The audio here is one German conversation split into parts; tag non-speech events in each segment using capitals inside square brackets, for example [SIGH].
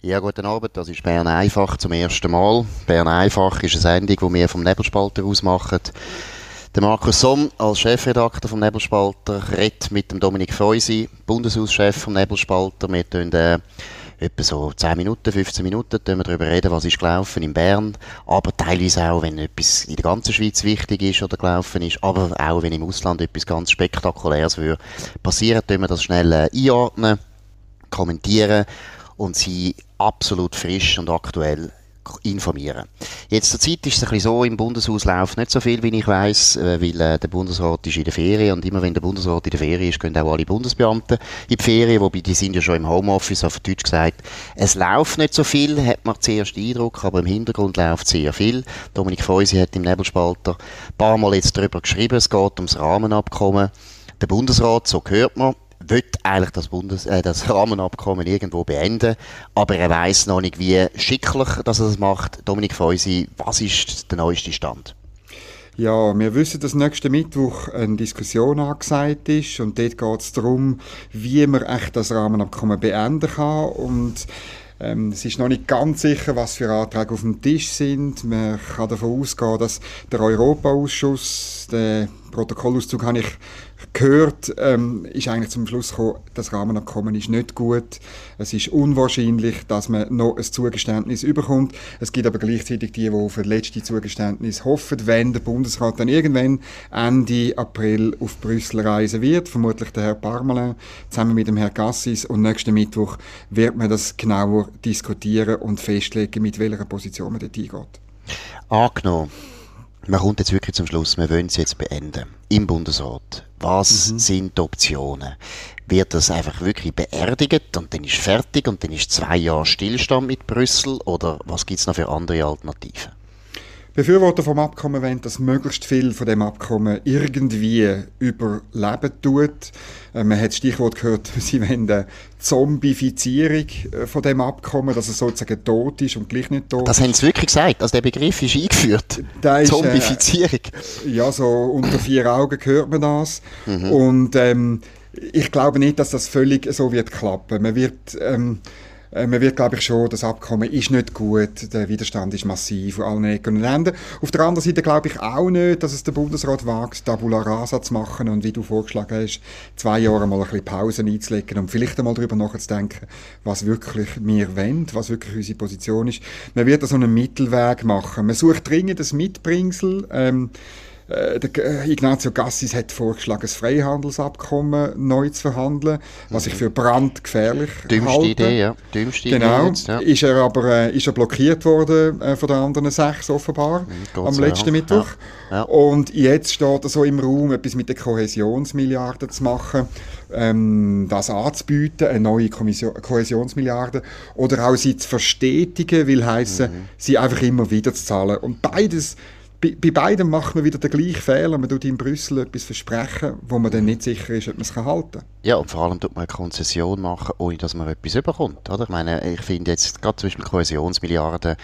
Ja, guten Abend. Das ist Bern einfach zum ersten Mal. Bern einfach ist eine Sendung, die wir vom Nebelspalter aus machen. Der Markus Somm als Chefredakteur vom Nebelspalter redet mit dem Dominik Feusi, Bundeshauschef vom Nebelspalter. Wir tun äh, etwa so 10 Minuten, 15 Minuten wir darüber reden, was ist gelaufen in Bern, aber teilweise auch, wenn etwas in der ganzen Schweiz wichtig ist oder gelaufen ist, aber auch, wenn im Ausland etwas ganz Spektakuläres würde passieren, tun wir das schnell äh, einordnen, kommentieren und sie absolut frisch und aktuell informieren. Jetzt zur Zeit ist es ein bisschen so, im Bundeshaus läuft nicht so viel, wie ich weiß, äh, weil äh, der Bundesrat ist in der Ferien und immer wenn der Bundesrat in der Ferien ist, gehen auch alle Bundesbeamten in die Ferien, wobei die sind ja schon im Homeoffice, auf Deutsch gesagt. Es läuft nicht so viel, hat man zuerst den Eindruck, aber im Hintergrund läuft sehr viel. Dominik Feusi hat im Nebelspalter ein paar Mal jetzt darüber geschrieben, es geht ums Rahmenabkommen. Der Bundesrat, so hört man, will eigentlich das, Bundes äh, das Rahmenabkommen irgendwo beenden, aber er weiß noch nicht, wie schicklich dass er das macht. Dominik Feusi, was ist der neueste Stand? Ja, wir wissen, dass nächsten Mittwoch eine Diskussion angesagt ist und dort geht es darum, wie man echt das Rahmenabkommen beenden kann und ähm, es ist noch nicht ganz sicher, was für Anträge auf dem Tisch sind. Man kann davon ausgehen, dass der Europaausschuss, den Protokollauszug habe ich gehört, ähm, ist eigentlich zum Schluss gekommen, das Rahmenabkommen ist nicht gut. Es ist unwahrscheinlich, dass man noch ein Zugeständnis überkommt. Es gibt aber gleichzeitig die, die auf ein letzte Zugeständnis hoffen, wenn der Bundesrat dann irgendwann Ende April auf Brüssel reisen wird, vermutlich der Herr Parmelin zusammen mit dem Herrn Gassis und nächsten Mittwoch wird man das genauer diskutieren und festlegen, mit welcher Position man dort hingeht. Angenommen, man kommt jetzt wirklich zum Schluss, wir wollen es jetzt beenden. Im Bundesrat. Was mhm. sind die Optionen? Wird das einfach wirklich beerdigt und dann ist fertig und dann ist zwei Jahre Stillstand mit Brüssel oder was gibt es noch für andere Alternativen? Befürworter vom Abkommen wollen, dass möglichst viel von dem Abkommen irgendwie überleben tut. Äh, man hat das Stichwort gehört, [LAUGHS] sie wollen eine Zombifizierung äh, von dem Abkommen, dass es sozusagen tot ist und gleich nicht tot Das haben sie wirklich gesagt, also der Begriff ist eingeführt. Ist, Zombifizierung. Äh, ja, so unter vier Augen hört man das. Mhm. Und ähm, ich glaube nicht, dass das völlig so wird klappen. Man wird... Ähm, äh, man wird, glaube ich, schon, das Abkommen ist nicht gut, der Widerstand ist massiv von allen Ecken und Enden. Auf der anderen Seite glaube ich auch nicht, dass es der Bundesrat wagt, Tabula Rasa zu machen und wie du vorgeschlagen hast, zwei Jahre mal ein bisschen Pause einzulegen und vielleicht einmal darüber nachzudenken, was wirklich wir wollen, was wirklich unsere Position ist. Man wird da so einen Mittelweg machen. Man sucht dringend ein Mitbringsel. Ähm, äh, äh, Ignazio Gassis hat vorgeschlagen, das Freihandelsabkommen neu zu verhandeln, was ich mhm. für brandgefährlich Dümmste halte. Idee, ja. Dümmste genau. Idee jetzt, ja. Ist er aber äh, ist er blockiert worden von den anderen sechs offenbar mhm, am letzten. Mittwoch. Ja. Und jetzt steht er so im Raum, etwas mit den Kohäsionsmilliarden zu machen, ähm, das anzubieten, eine neue Kommission Kohäsionsmilliarde, oder auch sie zu verstetigen, will heißen, mhm. sie einfach immer wieder zu zahlen. Und beides bei, bei beidem macht man wieder den gleichen Fehler. Man tut in Brüssel etwas versprechen, wo man dann nicht sicher ist, ob man es halten kann. Ja, und vor allem tut man eine Konzession machen, ohne dass man etwas überkommt. Oder? Ich meine, ich finde jetzt gerade zum Beispiel Kohäsionsmilliarden,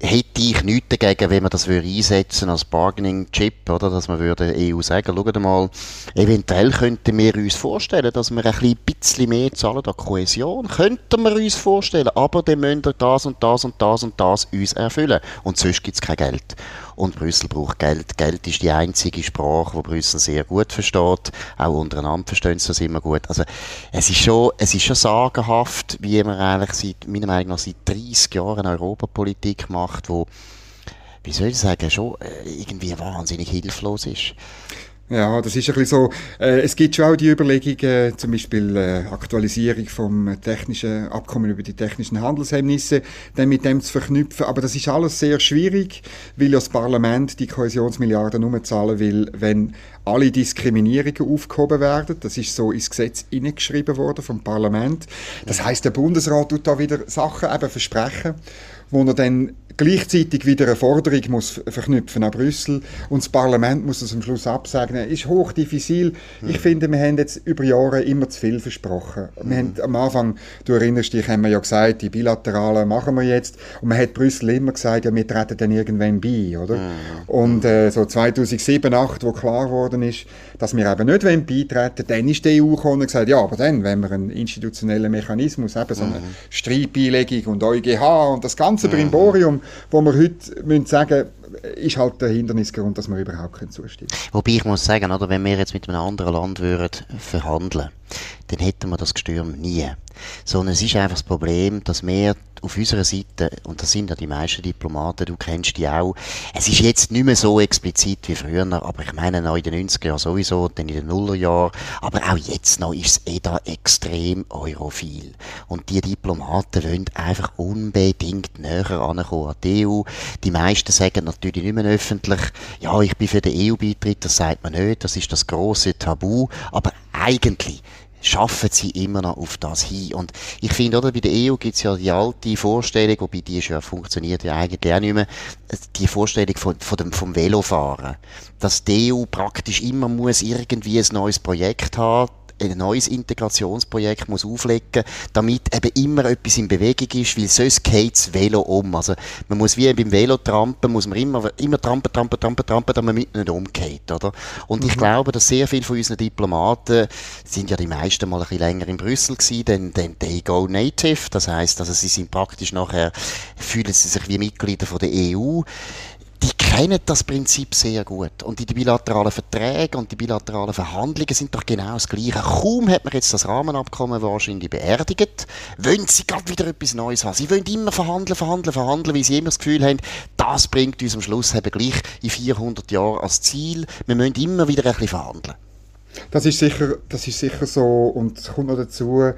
hätte ich nichts dagegen, wenn man das würde einsetzen als Bargaining-Chip, oder? Dass man würde EU sagen, schaut mal, eventuell könnten wir uns vorstellen, dass wir ein bisschen mehr zahlen an Kohäsion. Könnten wir uns vorstellen, aber dann müssen wir das und das und das und das uns erfüllen. Und sonst gibt es kein Geld. Und Brüssel braucht Geld. Geld ist die einzige Sprache, die Brüssel sehr gut versteht. Auch untereinander verstehen sie das immer gut. Also, es ist schon, es ist schon sagenhaft, wie man eigentlich seit, meiner Meinung nach, seit 30 Jahren Europapolitik macht, wo, wie soll ich sagen, schon äh, irgendwie wahnsinnig hilflos ist. Ja, das ist ein bisschen so. Äh, es gibt schon auch die Überlegung, äh, zum Beispiel äh, Aktualisierung vom technischen Abkommen über die technischen Handelshemmnisse, dann mit dem zu verknüpfen. Aber das ist alles sehr schwierig, weil ja das Parlament die Kohäsionsmilliarden nur zahlen will, wenn alle Diskriminierungen aufgehoben werden. Das ist so ins Gesetz hineingeschrieben worden vom Parlament. Das heißt, der Bundesrat tut da wieder Sachen eben versprechen, wo er dann gleichzeitig wieder eine Forderung muss verknüpfen an Brüssel und das Parlament muss das am Schluss absagen. Ist hoch diffizil. Mhm. Ich finde, wir haben jetzt über Jahre immer zu viel versprochen. Mhm. Wir haben am Anfang, du erinnerst dich, haben wir ja gesagt, die bilateralen machen wir jetzt und man hat Brüssel immer gesagt, ja, wir treten dann irgendwann bei, oder? Mhm. Und äh, so 2007, 2008, wo klar wurde, worden ist, dass wir eben nicht beitreten wollen, dann ist die EU gekommen und gesagt, ja, aber dann, wenn wir einen institutionellen Mechanismus, eben so eine mhm. Streitbeilegung und EuGH und das ganze mhm. Brimborium, wo wir heute müssen sagen ist halt der Hindernisgrund, dass wir überhaupt zustimmen können. Wobei ich muss sagen, oder, wenn wir jetzt mit einem anderen Land würden verhandeln dann hätten wir das Gestürm nie. Sondern es ist einfach das Problem, dass wir auf unserer Seite, und das sind ja die meisten Diplomaten, du kennst die auch, es ist jetzt nicht mehr so explizit wie früher, aber ich meine noch in den 90er Jahren sowieso, dann in den Nullerjahren, aber auch jetzt noch ist es eh da extrem europhil. Und die Diplomaten wollen einfach unbedingt näher ankommen an die EU. Die meisten sagen natürlich nicht mehr öffentlich, ja, ich bin für den EU-Beitritt, das sagt man nicht, das ist das große Tabu, aber eigentlich schaffen sie immer noch auf das hin. Und ich finde, oder, bei der EU gibt es ja die alte Vorstellung, wobei die ist ja, funktioniert ja eigentlich auch nicht mehr, die Vorstellung von, von dem, vom Velofahren. Dass die EU praktisch immer muss irgendwie ein neues Projekt haben, ein neues Integrationsprojekt muss auflegen, damit eben immer etwas in Bewegung ist, weil sonst geht das Velo um. Also man muss wie beim Velo trampen, muss man immer, immer trampen, trampen, trampen, trampen, damit man nicht umgeht, oder? Und mhm. ich glaube, dass sehr viele von unseren Diplomaten, sind ja die meisten mal ein bisschen länger in Brüssel gewesen, denn, denn they go native, das heißt, also sie sind praktisch nachher, fühlen sie sich wie Mitglieder von der EU, kennen das Prinzip sehr gut. Und die bilateralen Verträge und die bilateralen Verhandlungen sind doch genau das Gleiche. Kaum hat man jetzt das Rahmenabkommen wahrscheinlich beerdigt, wollen sie gerade wieder etwas Neues haben. Sie wollen immer verhandeln, verhandeln, verhandeln, weil sie immer das Gefühl haben, das bringt uns am Schluss eben gleich in 400 Jahren als Ziel. Wir müssen immer wieder ein bisschen verhandeln. Das ist sicher, das ist sicher so. Und es kommt noch dazu,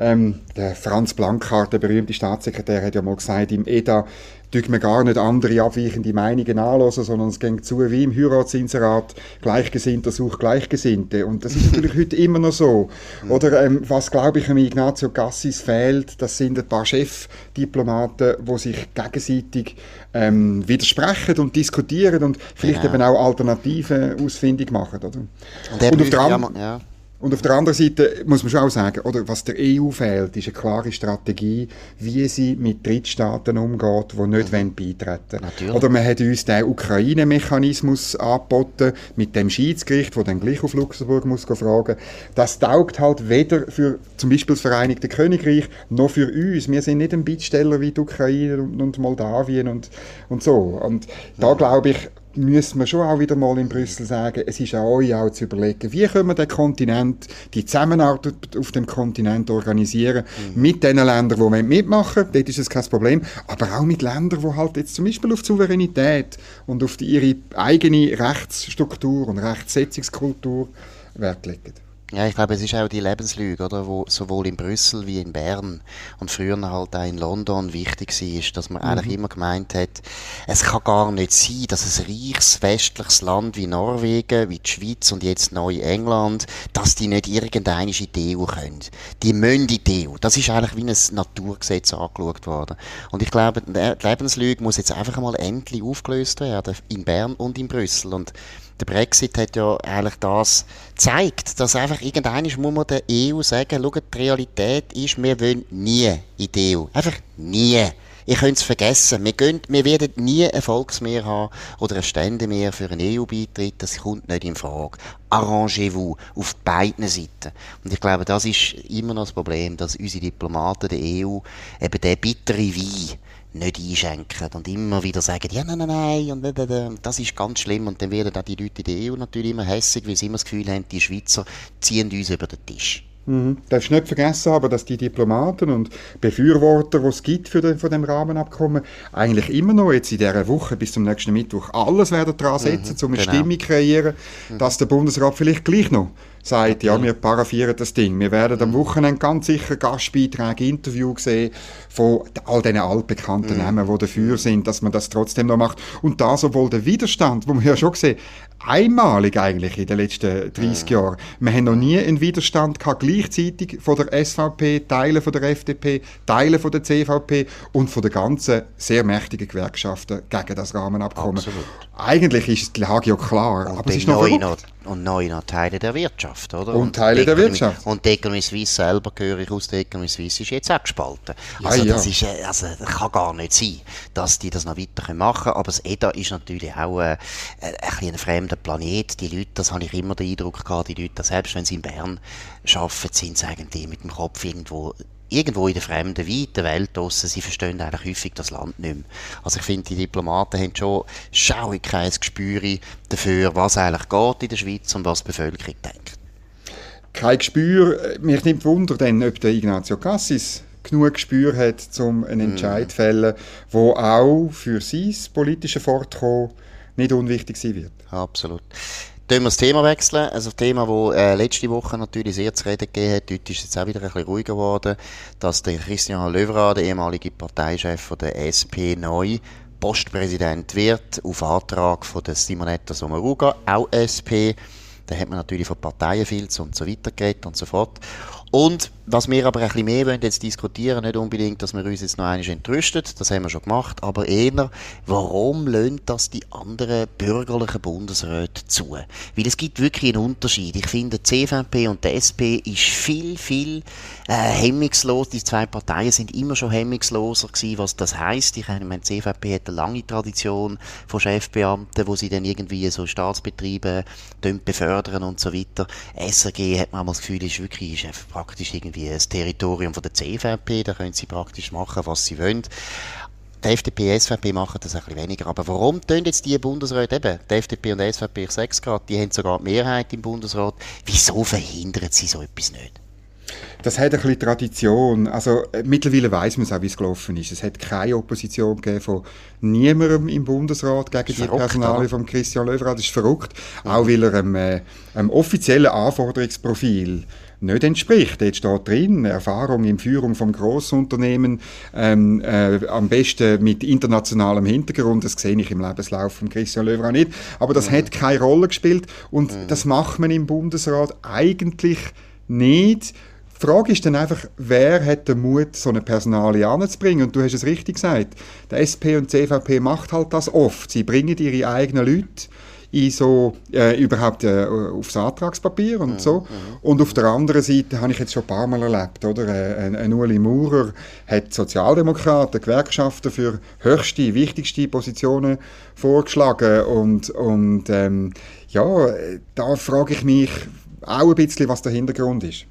ähm, der Franz Blankhardt, der berühmte Staatssekretär, hat ja mal gesagt, im EDA tut man gar nicht andere abweichende Meinungen anhören, sondern es geht zu wie im Heiratsinserat, Gleichgesinnter sucht Gleichgesinnte. Und das ist natürlich heute immer noch so. Oder ähm, was, glaube ich, am Ignazio Gassis fehlt, das sind ein paar Chefdiplomaten, die sich gegenseitig ähm, widersprechen und diskutieren und vielleicht genau. eben auch Alternativen ausfindig machen. Oder? Und, und auf der anderen... Ja. Und auf der anderen Seite muss man schon auch sagen, oder, was der EU fehlt, ist eine klare Strategie, wie sie mit Drittstaaten umgeht, die nicht mhm. beitreten wollen. Oder man hat uns den Ukraine-Mechanismus angeboten, mit dem Schiedsgericht, das dann gleich auf Luxemburg muss fragen. Das taugt halt weder für zum Beispiel das Vereinigte Königreich, noch für uns. Wir sind nicht ein Bittsteller wie die Ukraine und, und Moldawien und, und so. Und da glaube ich, müssen wir schon auch wieder mal in Brüssel sagen, es ist an euch auch zu überlegen, wie können wir den Kontinent, die Zusammenarbeit auf dem Kontinent organisieren, mhm. mit den Ländern, die mitmachen dort ist es kein Problem, aber auch mit Ländern, die halt jetzt zum Beispiel auf die Souveränität und auf die, ihre eigene Rechtsstruktur und Rechtsetzungskultur Wert legen. Ja, ich glaube, es ist auch die Lebenslüge, oder, wo sowohl in Brüssel wie in Bern und früher halt auch in London wichtig war, dass man mhm. eigentlich immer gemeint hat, es kann gar nicht sein, dass ein reiches westliches Land wie Norwegen, wie die Schweiz und jetzt neu England, dass die nicht irgendeine in die EU können. Die müssen in die EU. Das ist eigentlich wie ein Naturgesetz angeschaut worden. Und ich glaube, die Lebenslüge muss jetzt einfach einmal endlich aufgelöst werden, in Bern und in Brüssel. Und der Brexit hat ja eigentlich das gezeigt, dass einfach irgendeiner muss man der EU sagen, schaut, die Realität ist, wir wollen nie in die EU. Einfach nie. Ihr könnt es vergessen. Wir, gehen, wir werden nie ein Volksmehr haben oder ein Ständemehr für einen EU-Beitritt. Das kommt nicht in Frage. Arrangez-vous auf beiden Seiten. Und ich glaube, das ist immer noch das Problem, dass unsere Diplomaten der EU eben der bittere Wein nicht einschenken und immer wieder sagen, ja, nein, nein, nein, und das ist ganz schlimm. Und dann werden auch die Leute in der EU natürlich immer hässlich, weil sie immer das Gefühl haben, die Schweizer ziehen uns über den Tisch. Mhm. Darfst nicht vergessen aber, dass die Diplomaten und Befürworter, die es gibt für den, von dem Rahmenabkommen, eigentlich immer noch jetzt in dieser Woche bis zum nächsten Mittwoch alles werden daran setzen, mhm, um eine genau. Stimmung kreieren, mhm. dass der Bundesrat vielleicht gleich noch sagt, ja, wir paraffieren das Ding. Wir werden am Wochenende ganz sicher Gastbeiträge, Interview sehen von all diesen altbekannten mhm. Namen, die dafür sind, dass man das trotzdem noch macht. Und da sowohl der Widerstand, wo wir ja schon sehen, einmalig eigentlich in den letzten 30 ja. Jahren. Wir haben noch nie einen Widerstand gehabt, gleichzeitig von der SVP, Teile von der FDP, Teile von der CVP und von den ganzen sehr mächtigen Gewerkschaften gegen das Rahmenabkommen. Absolut. Eigentlich ist die Lage ja klar, und aber es ist noch, noch und neu noch Teile der Wirtschaft, oder? Und, und Teile der Wirtschaft. Und die Economy Suisse selber, gehöre ich aus der Economy Suisse, ist jetzt auch gespalten. Also, ja, das, Ist, äh, also das kann gar nicht sein, dass die das noch weiter machen können. Aber das EDA ist natürlich auch äh, ein, ein fremder Planet. Die Leute, das habe ich immer den Eindruck gehabt, die Leute, selbst wenn sie in Bern arbeiten, sind sie eigentlich mit dem Kopf irgendwo irgendwo in der fremden, weiten Welt draussen, sie verstehen eigentlich häufig das Land nicht mehr. Also ich finde, die Diplomaten haben schon schauig kein Gespür dafür, was eigentlich geht in der Schweiz und was die Bevölkerung denkt. Kein Gespür. Mich nimmt Wunder, denn, ob der Ignazio Cassis genug Gespür hat, um einen Entscheid zu fällen, der auch für sein politische Fortkommen nicht unwichtig sein wird. Absolut. Dann wir das Thema wechseln. Also ein Thema, das äh, letzte Woche natürlich sehr zu reden gegeben hat. Heute ist es jetzt auch wieder ein bisschen ruhiger geworden, dass der Christian Löwra, der ehemalige Parteichef von der SP, neu Postpräsident wird, auf Antrag von der Simonetta Sommaruga, auch SP. Da hat man natürlich von Parteienfilz und so weiter geredet und so fort. Und was wir aber ein bisschen mehr wollen jetzt diskutieren, nicht unbedingt, dass wir uns jetzt noch einmal entrüstet, das haben wir schon gemacht, aber eher, warum löhnt das die anderen bürgerlichen Bundesräte zu? Weil es gibt wirklich einen Unterschied. Ich finde, die CVP und die SP ist viel, viel äh, hemmungslos. Die zwei Parteien sind immer schon hemmungsloser gewesen, was das heißt. Ich meine, die CVP hat eine lange Tradition von Chefbeamten, wo sie dann irgendwie so Staatsbetriebe befördern und so weiter. SRG hat man das Gefühl, ist wirklich ist praktisch irgendwie das Territorium von der CVP, da können sie praktisch machen, was sie wollen. Die FDP und SVP machen das ein bisschen weniger. Aber warum tun jetzt die Bundesräte eben, die FDP und die SVP, ich sage es gerade, die haben sogar die Mehrheit im Bundesrat, wieso verhindern sie so etwas nicht? Das hat ein bisschen Tradition. Also, äh, mittlerweile weiß man es auch, wie es gelaufen ist. Es hat keine Opposition gegeben von niemandem im Bundesrat gegen die Personalie von Christian Löwra. Das ist verrückt. Mhm. Auch weil er einem, äh, einem offiziellen Anforderungsprofil nicht entspricht. Jetzt steht drin, Erfahrung in Führung von Grossunternehmen, ähm, äh, am besten mit internationalem Hintergrund, das sehe ich im Lebenslauf von Christian Löwer auch nicht, aber das mhm. hat keine Rolle gespielt und mhm. das macht man im Bundesrat eigentlich nicht. Die Frage ist dann einfach, wer hat den Mut, so eine Personalie anzubringen? Und du hast es richtig gesagt, der SP und die CVP macht halt das oft. Sie bringen ihre eigenen Leute in so äh, überhaupt äh, aufs Antragspapier und so. Und auf der anderen Seite habe ich jetzt schon ein paar Mal erlebt, oder? Äh, ein, ein Uli Maurer hat Sozialdemokraten, Gewerkschaften für höchste, wichtigste Positionen vorgeschlagen und, und ähm, ja, da frage ich mich auch ein bisschen, was der Hintergrund ist.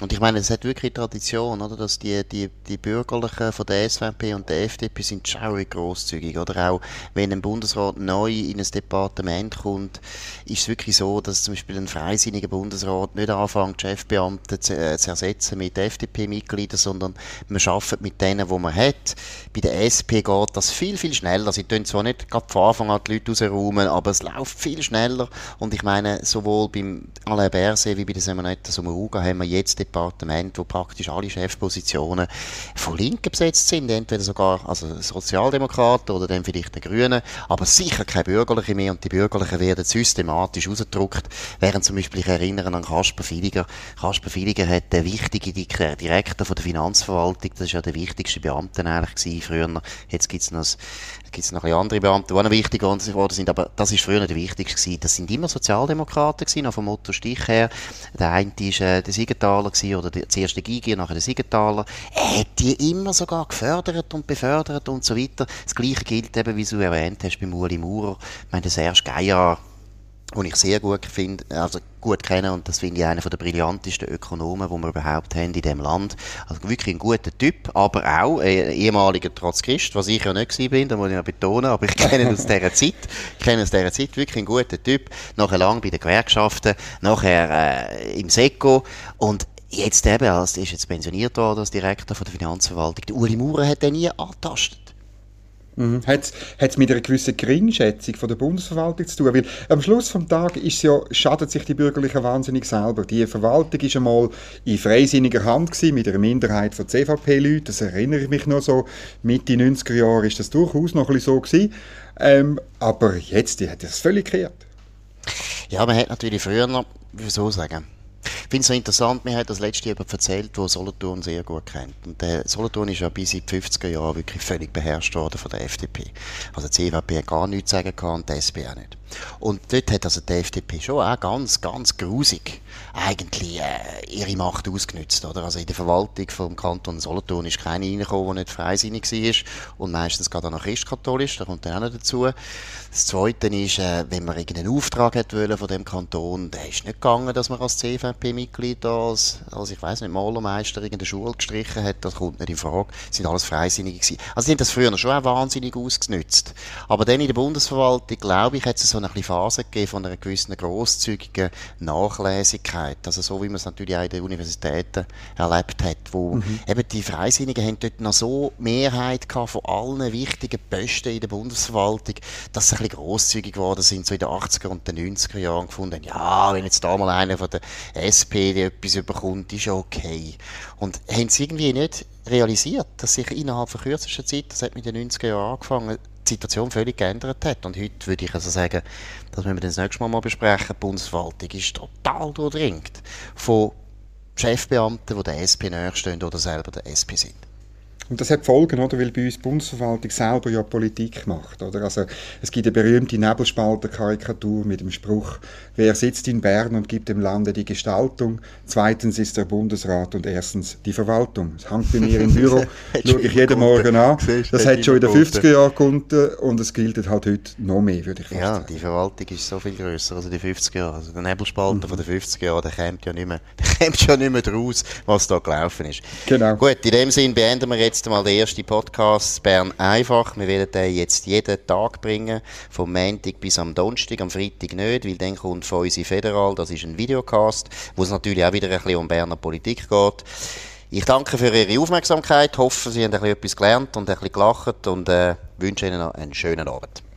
Und ich meine, es hat wirklich Tradition, oder? Dass die, die, die Bürgerlichen von der SVP und der FDP sind schaurig grosszügig, oder? Auch wenn ein Bundesrat neu in ein Departement kommt, ist es wirklich so, dass zum Beispiel ein freisinniger Bundesrat nicht anfängt, Chefbeamte zu, äh, zu ersetzen mit FDP-Mitgliedern, sondern man arbeitet mit denen, wo man hat. Bei der SP geht das viel, viel schneller. Sie tun zwar nicht gerade von Anfang an die Leute rausräumen, aber es läuft viel schneller. Und ich meine, sowohl beim Alain Berset wie bei der Simonetta Sommaruga haben wir jetzt Departement, wo praktisch alle Chefpositionen von Linken besetzt sind, entweder sogar also Sozialdemokraten oder dann vielleicht die Grünen, aber sicher keine Bürgerlichen mehr und die Bürgerlichen werden systematisch ausgedruckt, während zum Beispiel ich erinnere an Kasper Filiger. Kasper Filiger hat der wichtige Direktor von der Finanzverwaltung, das ist ja der wichtigste Beamte eigentlich gewesen früher. Jetzt gibt's noch gibt es noch andere Beamte, die auch noch wichtig geworden sind, aber das ist früher der wichtigste gewesen. Das sind immer Sozialdemokraten gewesen, noch vom Motto Stich her. Der eine war äh, der Siegenthaler gewesen, oder der, zuerst der Gigi, nachher der Siegenthaler. Er hat die immer sogar gefördert und befördert und so weiter. Das Gleiche gilt eben, wie du erwähnt hast, bei Uli Maurer. Ich meine, der Serge Geier, den ich sehr gut finde, also gut kenne und das finde ich einer der brillantesten Ökonomen, die wir überhaupt haben in dem Land. Also wirklich ein guter Typ, aber auch ein ehemaliger Trotzkist, was ich ja nicht gewesen bin, da muss ich ja betonen, aber ich kenne ihn aus dieser Zeit, ich kenne aus dieser Zeit wirklich ein guter Typ, nachher lang bei den Gewerkschaften, nachher äh, im SECO und jetzt eben, als ist jetzt pensioniert worden als Direktor von der Finanzverwaltung, der Uli Maurer hat den nie angetastet. Mhm. Hat es mit einer gewissen Geringschätzung von der Bundesverwaltung zu tun? Weil am Schluss des Tages ja, schadet sich die Bürgerlichen wahnsinnig selber. Die Verwaltung war einmal in freisinniger Hand gewesen, mit einer Minderheit von CVP-Leuten. Das erinnere ich mich noch so. Mitte 90er Jahre ist das durchaus noch ein so gewesen. Ähm, aber jetzt die hat das völlig gekehrt. Ja, man hat natürlich früher noch, wie soll ich sagen, finde es so interessant, mir hat das letzte jemand erzählt, der Solothurn sehr gut kennt. Und der Solothurn ist ja bis in die 50er Jahre wirklich völlig beherrscht worden von der FDP. Also die CVP hat gar nichts sagen kann und die SP auch nicht. Und dort hat also die FDP schon auch ganz, ganz grusig eigentlich äh, ihre Macht ausgenutzt. Oder? Also in der Verwaltung vom Kanton Solothurn ist keiner reingekommen, der nicht freisinnig war und meistens gerade auch noch christkatholisch, da kommt dann auch noch dazu. Das Zweite ist, äh, wenn man irgendeinen Auftrag hat wollen von dem Kanton, der ist nicht gegangen, dass man als CVP-Mitglied als, als, ich weiß nicht, Malermeister in der Schule gestrichen hat, das kommt nicht in Frage. Das sind alles Freisinnige gewesen. Also die haben das früher schon auch wahnsinnig ausgenutzt. Aber dann in der Bundesverwaltung, glaube ich, hat es so eine Phase gegeben von einer gewissen grosszügigen Nachlässigkeit. Also so, wie man es natürlich auch in den Universitäten erlebt hat, wo mhm. eben die Freisinnigen haben dort noch so Mehrheit gehabt von allen wichtigen Posten in der Bundesverwaltung, dass sie ein bisschen grosszügig geworden sind, so in den 80er und den 90er Jahren gefunden ja, wenn jetzt da mal einer von der SPD etwas überkommt, ist okay. Und haben sie irgendwie nicht realisiert, dass sich innerhalb von kürzester Zeit, das hat mit den 90er Jahren angefangen, die Situation völlig geändert hat. Und heute würde ich also sagen, das müssen wir das nächste Mal mal besprechen, die Bundesverwaltung ist total durchdringt von Chefbeamten, die der SP näherstehen oder selber der SP sind. Und das hat Folgen, oder? weil bei uns die Bundesverwaltung selber ja Politik macht. Oder? Also, es gibt eine berühmte Nebelspalter-Karikatur mit dem Spruch, wer sitzt in Bern und gibt dem Lande die Gestaltung? Zweitens ist der Bundesrat und erstens die Verwaltung. Das hängt bei mir im Büro, [LAUGHS] schaue ich jeden Morgen an. Das hat schon in den 50er Jahren gefunden und es gilt halt heute noch mehr, würde ich fast ja, sagen. Ja, die Verwaltung ist so viel grösser als in den 50er Jahren. Also der Nebelspalter mhm. von den 50er Jahren, der kommt ja nicht mehr, [LAUGHS] der kommt ja nicht mehr draus, was da gelaufen ist. Genau. Gut, in dem Sinn beenden wir jetzt jetzt einmal der erste Podcast Bern einfach. Wir werden den jetzt jeden Tag bringen, vom Montag bis am Donnerstag, am Freitag nicht, weil dann kommt von uns Federal, das ist ein Videocast, wo es natürlich auch wieder ein bisschen um Berner Politik geht. Ich danke für Ihre Aufmerksamkeit, hoffe, Sie haben ein bisschen etwas gelernt und ein bisschen gelacht und äh, wünsche Ihnen noch einen schönen Abend.